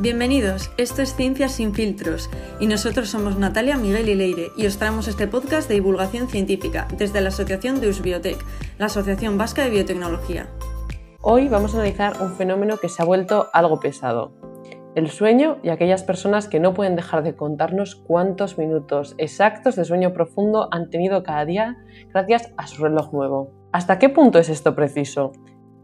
Bienvenidos, esto es Ciencias sin filtros y nosotros somos Natalia, Miguel y Leire y os traemos este podcast de divulgación científica desde la Asociación de Usbiotec, la Asociación Vasca de Biotecnología. Hoy vamos a analizar un fenómeno que se ha vuelto algo pesado, el sueño y aquellas personas que no pueden dejar de contarnos cuántos minutos exactos de sueño profundo han tenido cada día gracias a su reloj nuevo. ¿Hasta qué punto es esto preciso?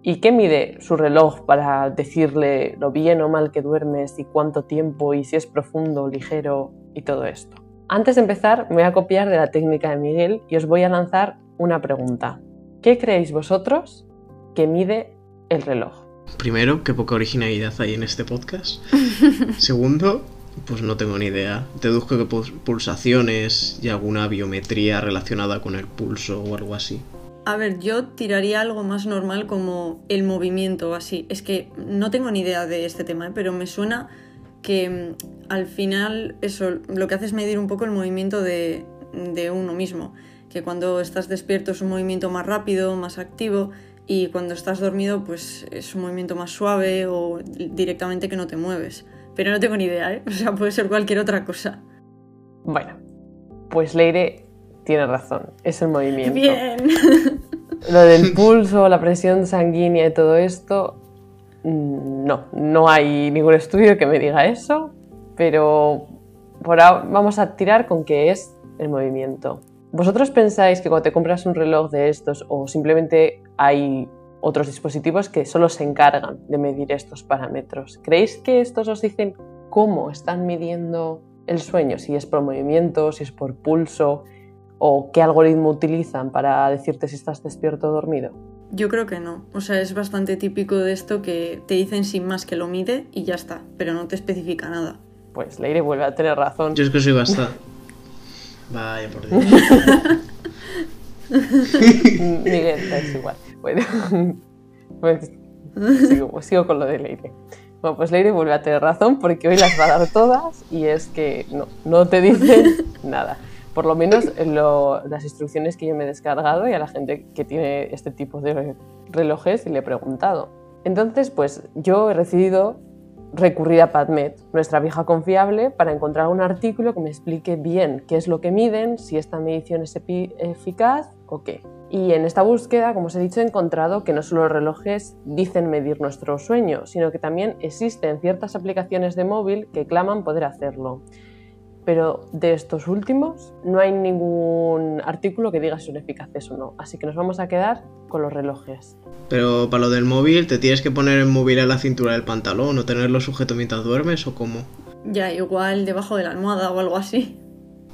¿Y qué mide su reloj para decirle lo bien o mal que duermes y cuánto tiempo y si es profundo o ligero y todo esto? Antes de empezar, me voy a copiar de la técnica de Miguel y os voy a lanzar una pregunta. ¿Qué creéis vosotros que mide el reloj? Primero, qué poca originalidad hay en este podcast. Segundo, pues no tengo ni idea. Deduzco que pulsaciones y alguna biometría relacionada con el pulso o algo así. A ver, yo tiraría algo más normal como el movimiento así. Es que no tengo ni idea de este tema, ¿eh? pero me suena que mm, al final eso lo que hace es medir un poco el movimiento de, de uno mismo. Que cuando estás despierto es un movimiento más rápido, más activo y cuando estás dormido pues es un movimiento más suave o directamente que no te mueves. Pero no tengo ni idea, ¿eh? O sea, puede ser cualquier otra cosa. Bueno, pues Leire tiene razón, es el movimiento. Bien. Lo del pulso, la presión sanguínea y todo esto, mm, no, no hay ningún estudio que me diga eso, pero por ahora vamos a tirar con que es el movimiento. ¿Vosotros pensáis que cuando te compras un reloj de estos o simplemente hay otros dispositivos que solo se encargan de medir estos parámetros? ¿Creéis que estos os dicen cómo están midiendo el sueño? Si es por movimiento, si es por pulso, o qué algoritmo utilizan para decirte si estás despierto o dormido? Yo creo que no. O sea, es bastante típico de esto que te dicen sin más que lo mide y ya está, pero no te especifica nada. Pues Leire vuelve a tener razón. Yo es que soy bastante. Vaya por Dios. Miguel, es igual. Bueno, pues sigo, sigo, con lo de Leire. Bueno, pues Leire vuelve a tener razón porque hoy las va a dar todas y es que no, no te dicen nada por lo menos las instrucciones que yo me he descargado y a la gente que tiene este tipo de relojes y le he preguntado. Entonces, pues yo he decidido recurrir a PadMed, nuestra vieja confiable, para encontrar un artículo que me explique bien qué es lo que miden, si esta medición es eficaz o qué. Y en esta búsqueda, como os he dicho, he encontrado que no solo los relojes dicen medir nuestro sueño, sino que también existen ciertas aplicaciones de móvil que claman poder hacerlo pero de estos últimos no hay ningún artículo que diga si son eficaces o no, así que nos vamos a quedar con los relojes. Pero para lo del móvil, ¿te tienes que poner el móvil a la cintura del pantalón o tenerlo sujeto mientras duermes o cómo? Ya, igual debajo de la almohada o algo así.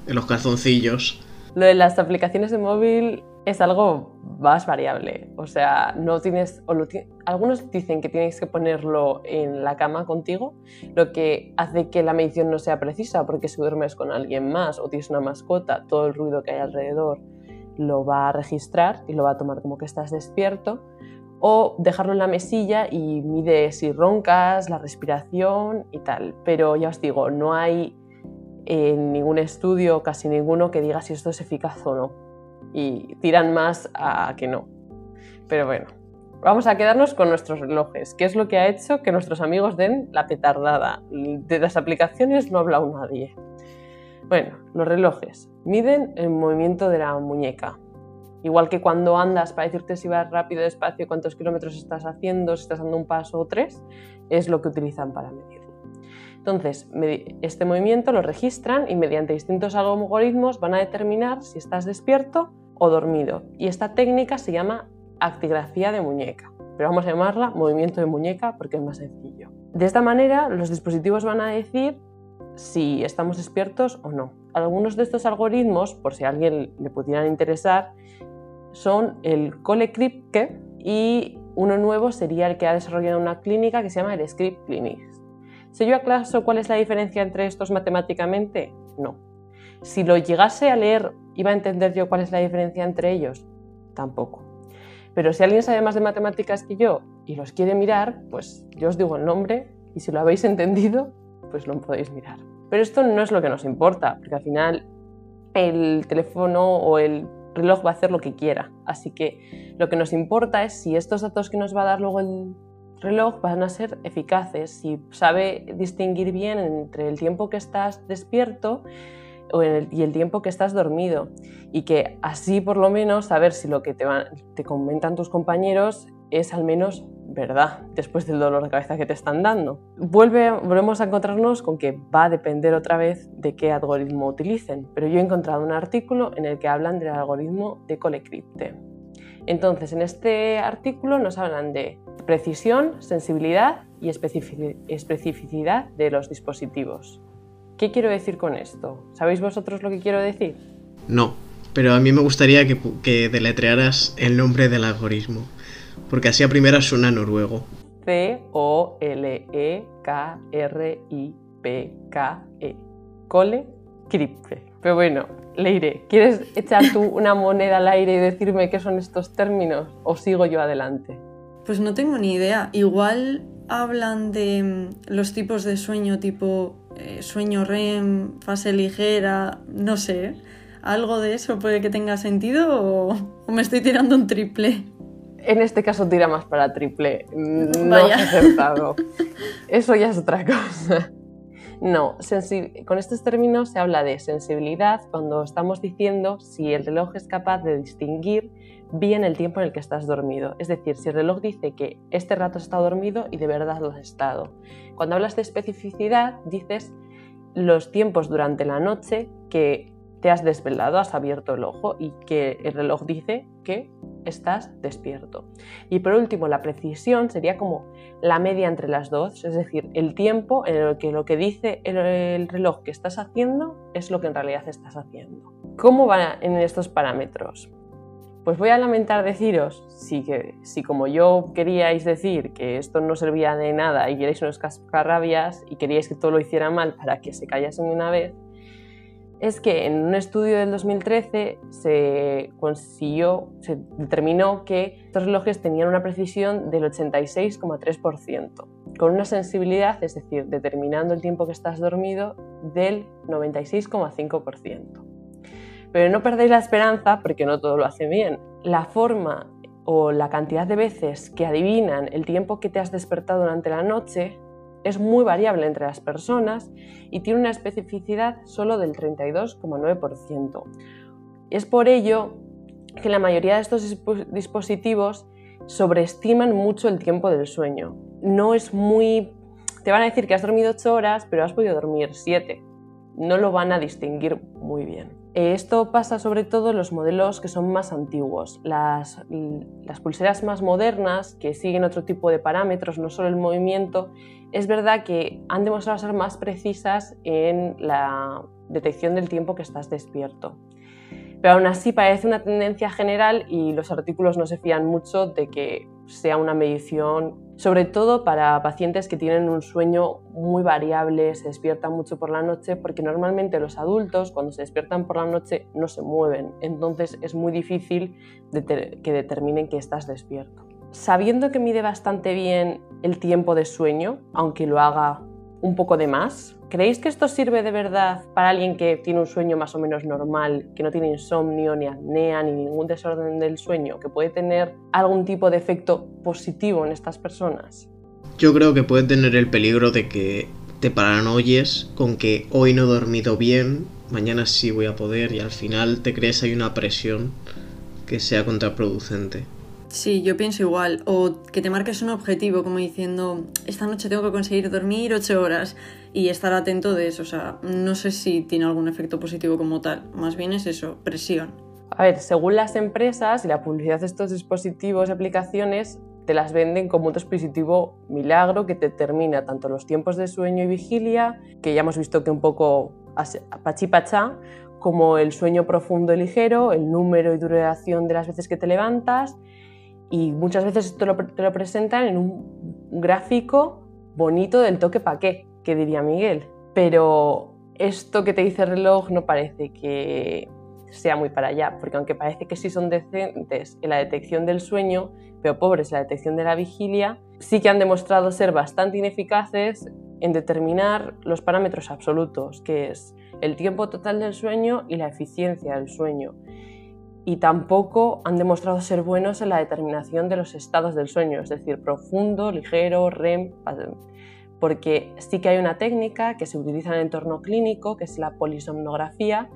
En los calzoncillos. Lo de las aplicaciones de móvil es algo más variable. O sea, no tienes. algunos dicen que tienes que ponerlo en la cama contigo, lo que hace que la medición no sea precisa, porque si duermes con alguien más o tienes una mascota, todo el ruido que hay alrededor lo va a registrar y lo va a tomar como que estás despierto. O dejarlo en la mesilla y mide si roncas, la respiración y tal. Pero ya os digo, no hay en ningún estudio, casi ninguno, que diga si esto es eficaz o no. Y tiran más a que no. Pero bueno, vamos a quedarnos con nuestros relojes, que es lo que ha hecho que nuestros amigos den la petardada. De las aplicaciones no ha hablado nadie. Bueno, los relojes miden el movimiento de la muñeca. Igual que cuando andas para decirte si vas rápido, despacio, cuántos kilómetros estás haciendo, si estás dando un paso o tres, es lo que utilizan para medirlo. Entonces, este movimiento lo registran y mediante distintos algoritmos van a determinar si estás despierto o dormido. Y esta técnica se llama actigrafía de muñeca, pero vamos a llamarla movimiento de muñeca porque es más sencillo. De esta manera, los dispositivos van a decir si estamos despiertos o no. Algunos de estos algoritmos, por si a alguien le pudieran interesar, son el ColeCryptke y uno nuevo sería el que ha desarrollado una clínica que se llama el Script Clinic. ¿Sé yo acaso cuál es la diferencia entre estos matemáticamente? No. Si lo llegase a leer, ¿iba a entender yo cuál es la diferencia entre ellos? Tampoco. Pero si alguien sabe más de matemáticas que yo y los quiere mirar, pues yo os digo el nombre y si lo habéis entendido, pues lo podéis mirar. Pero esto no es lo que nos importa, porque al final el teléfono o el reloj va a hacer lo que quiera. Así que lo que nos importa es si estos datos que nos va a dar luego el reloj van a ser eficaces si sabe distinguir bien entre el tiempo que estás despierto y el tiempo que estás dormido. Y que así por lo menos saber si lo que te, te comentan tus compañeros es al menos verdad después del dolor de cabeza que te están dando. Vuelve, volvemos a encontrarnos con que va a depender otra vez de qué algoritmo utilicen, pero yo he encontrado un artículo en el que hablan del algoritmo de Colecrypte. Entonces, en este artículo nos hablan de precisión, sensibilidad y especificidad de los dispositivos. ¿Qué quiero decir con esto? ¿Sabéis vosotros lo que quiero decir? No, pero a mí me gustaría que, que deletrearas el nombre del algoritmo, porque así a primera suena noruego. C-O-L-E-K-R-I-P-K-E. Cole Crypte. Pero bueno, Leire, ¿quieres echar tú una moneda al aire y decirme qué son estos términos o sigo yo adelante? Pues no tengo ni idea. Igual hablan de mm, los tipos de sueño tipo eh, sueño REM, fase ligera, no sé. ¿Algo de eso puede que tenga sentido o, me estoy tirando un triple? En este caso tira más para triple. No has acertado. Eso ya es otra cosa. No, con estos términos se habla de sensibilidad cuando estamos diciendo si el reloj es capaz de distinguir bien el tiempo en el que estás dormido. Es decir, si el reloj dice que este rato has estado dormido y de verdad lo has estado. Cuando hablas de especificidad, dices los tiempos durante la noche que te has desvelado, has abierto el ojo y que el reloj dice que estás despierto. Y por último, la precisión sería como la media entre las dos, es decir, el tiempo en el que lo que dice el, reloj que estás haciendo es lo que en realidad estás haciendo. ¿Cómo van en estos parámetros? Pues voy a lamentar deciros, si, que, si como yo queríais decir que esto no servía de nada y queréis unos cascarrabias y queríais que todo lo hiciera mal para que se callasen de una vez, es que en un estudio del 2013 se consiguió, se determinó que estos relojes tenían una precisión del 86,3%, con una sensibilidad, es decir, determinando el tiempo que estás dormido, del 96,5%. Pero no perdéis la esperanza porque no todo lo hace bien. La forma o la cantidad de veces que adivinan el tiempo que te has despertado durante la noche es muy variable entre las personas y tiene una especificidad solo del 32,9%. Es por ello que la mayoría de estos dispositivos sobreestiman mucho el tiempo del sueño. No es muy... Te van a decir que has dormido 8 horas, pero has podido dormir 7. No lo van a distinguir muy bien. Esto pasa sobre todo en los modelos que son más antiguos. Las, las, pulseras más modernas, que siguen otro tipo de parámetros, no solo el movimiento, es verdad que han demostrado ser más precisas en la detección del tiempo que estás despierto. Pero aún así parece una tendencia general y los artículos no se fían mucho de que sea una medición, sobre todo para pacientes que tienen un sueño muy variable, se despiertan mucho por la noche, porque normalmente los adultos cuando se despiertan por la noche no se mueven, entonces es muy difícil que determinen que estás despierto. Sabiendo que mide bastante bien el tiempo de sueño, aunque lo haga un poco de más, ¿creéis que esto sirve de verdad para alguien que tiene un sueño más o menos normal, que no tiene insomnio, ni apnea, ni ningún desorden del sueño, que puede tener algún tipo de efecto positivo en estas personas? Yo creo que puede tener el peligro de que te paranoies con que hoy no he dormido bien, mañana sí voy a poder y al final te crees hay una presión que sea contraproducente. Sí, yo pienso igual. O que te marques un objetivo, como diciendo, esta noche tengo que conseguir dormir ocho horas y estar atento de eso. O sea, no sé si tiene algún efecto positivo como tal. Más bien es eso, presión. A ver, según las empresas y la publicidad de estos dispositivos y aplicaciones, te las venden como un dispositivo milagro que te determina tanto los tiempos de sueño y vigilia, que ya hemos visto que un poco pachipachá, como el sueño profundo y ligero, el número y duración de las veces que te levantas y muchas veces te lo, te lo presentan en un gráfico bonito del toque pa' qué, que diría Miguel. Pero esto que te dice el reloj no parece que sea muy para allá, porque aunque parece que sí son decentes en la detección del sueño, pero pobres en la detección de la vigilia, sí que han demostrado ser bastante ineficaces en determinar los parámetros absolutos, que es el tiempo total del sueño y la eficiencia del sueño. Y tampoco han demostrado ser buenos en la determinación de los estados del sueño, es decir, profundo, ligero, REM, porque sí que hay una técnica que se utiliza en el entorno clínico, que es la polisomnografía,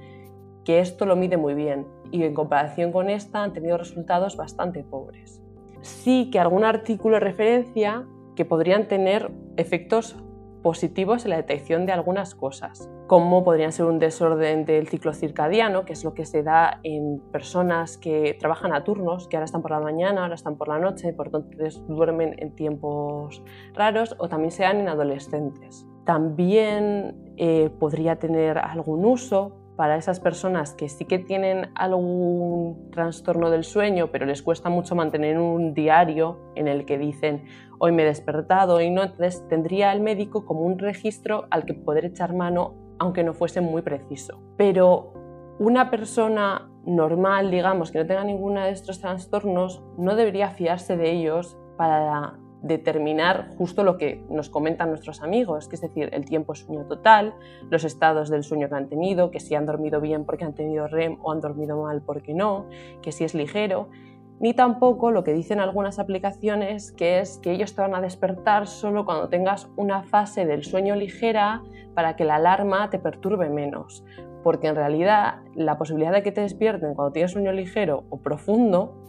que esto lo mide muy bien y en comparación con esta han tenido resultados bastante pobres. Sí que algún artículo referencia que podrían tener efectos positivos en la detección de algunas cosas, como podrían ser un desorden del ciclo circadiano, que es lo que se da en personas que trabajan a turnos, que ahora están por la mañana, ahora están por la noche, por entonces duermen en tiempos raros, o también sean en adolescentes. También eh, podría tener algún uso para esas personas que sí que tienen algún trastorno del sueño, pero les cuesta mucho mantener un diario en el que dicen hoy me he despertado y no, entonces tendría el médico como un registro al que poder echar mano aunque no fuese muy preciso. Pero una persona normal, digamos, que no tenga ninguno de estos trastornos, no debería fiarse de ellos para determinar justo lo que nos comentan nuestros amigos, que es decir, el tiempo de sueño total, los estados del sueño que han tenido, que si han dormido bien porque han tenido REM o han dormido mal porque no, que si es ligero, ni tampoco lo que dicen algunas aplicaciones, que es que ellos te van a despertar solo cuando tengas una fase del sueño ligera para que la alarma te perturbe menos, porque en realidad la posibilidad de que te despierten cuando tienes sueño ligero o profundo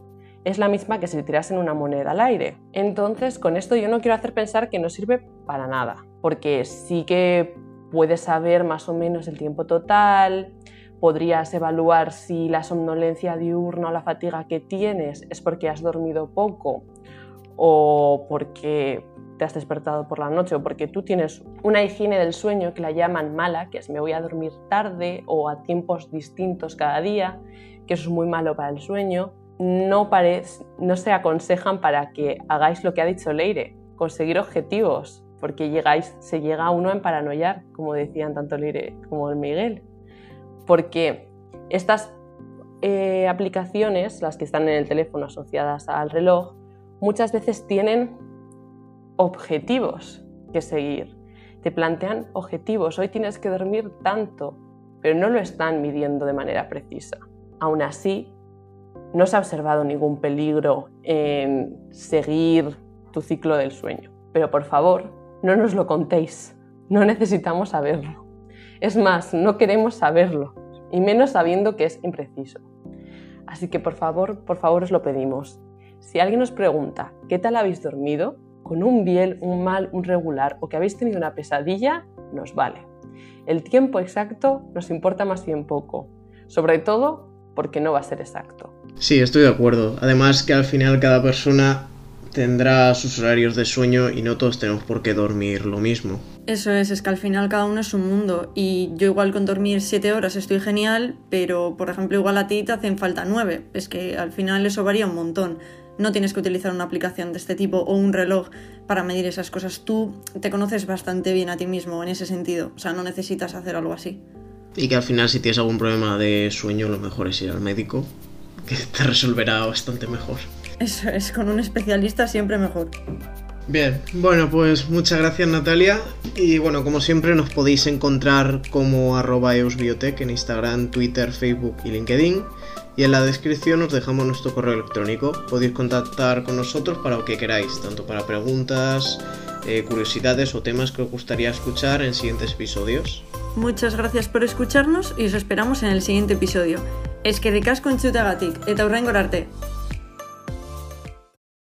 es la misma que si tirasen una moneda al aire. Entonces, con esto yo no quiero hacer pensar que no sirve para nada, porque sí que puedes saber más o menos el tiempo total, podrías evaluar si la somnolencia diurna o la fatiga que tienes es porque has dormido poco o porque te has despertado por la noche o porque tú tienes una higiene del sueño que la llaman mala, que es me voy a dormir tarde o a tiempos distintos cada día, que eso es muy malo para el sueño no, no se aconsejan para que hagáis lo que ha dicho Leire, conseguir objetivos, porque llegáis, se llega a uno en paranoiar, como decían tanto Leire como el Miguel. Porque estas eh, aplicaciones, las que están en el teléfono asociadas al reloj, muchas veces tienen objetivos que seguir. Te plantean objetivos, hoy tienes que dormir tanto, pero no lo están midiendo de manera precisa. Aún así, no se ha observado ningún peligro en seguir tu ciclo del sueño. Pero por favor, no nos lo contéis. No necesitamos saberlo. Es más, no queremos saberlo, y menos sabiendo que es impreciso. Así que por favor, por favor os lo pedimos. Si alguien os pregunta qué tal habéis dormido, con un bien, un mal, un regular o que habéis tenido una pesadilla, nos vale. El tiempo exacto nos importa más bien poco, sobre todo porque no va a ser exacto. Sí, estoy de acuerdo. Además que al final cada persona tendrá sus horarios de sueño y no todos tenemos por qué dormir lo mismo. Eso es, es que al final cada uno es un mundo y yo igual con dormir 7 horas estoy genial, pero por ejemplo igual a ti te hacen falta 9. Es que al final eso varía un montón. No tienes que utilizar una aplicación de este tipo o un reloj para medir esas cosas. Tú te conoces bastante bien a ti mismo en ese sentido. O sea, no necesitas hacer algo así. Y que al final si tienes algún problema de sueño lo mejor es ir al médico que te resolverá bastante mejor. Eso es, con un especialista siempre mejor. Bien, bueno, pues muchas gracias Natalia. Y bueno, como siempre nos podéis encontrar como arroba eusbiotech en Instagram, Twitter, Facebook y LinkedIn. Y en la descripción os dejamos nuestro correo electrónico. Podéis contactar con nosotros para lo que queráis, tanto para preguntas, eh, curiosidades o temas que os gustaría escuchar en siguientes episodios. Muchas gracias por escucharnos y os esperamos en el siguiente episodio. eskerrik asko entzutagatik eta hurrengor arte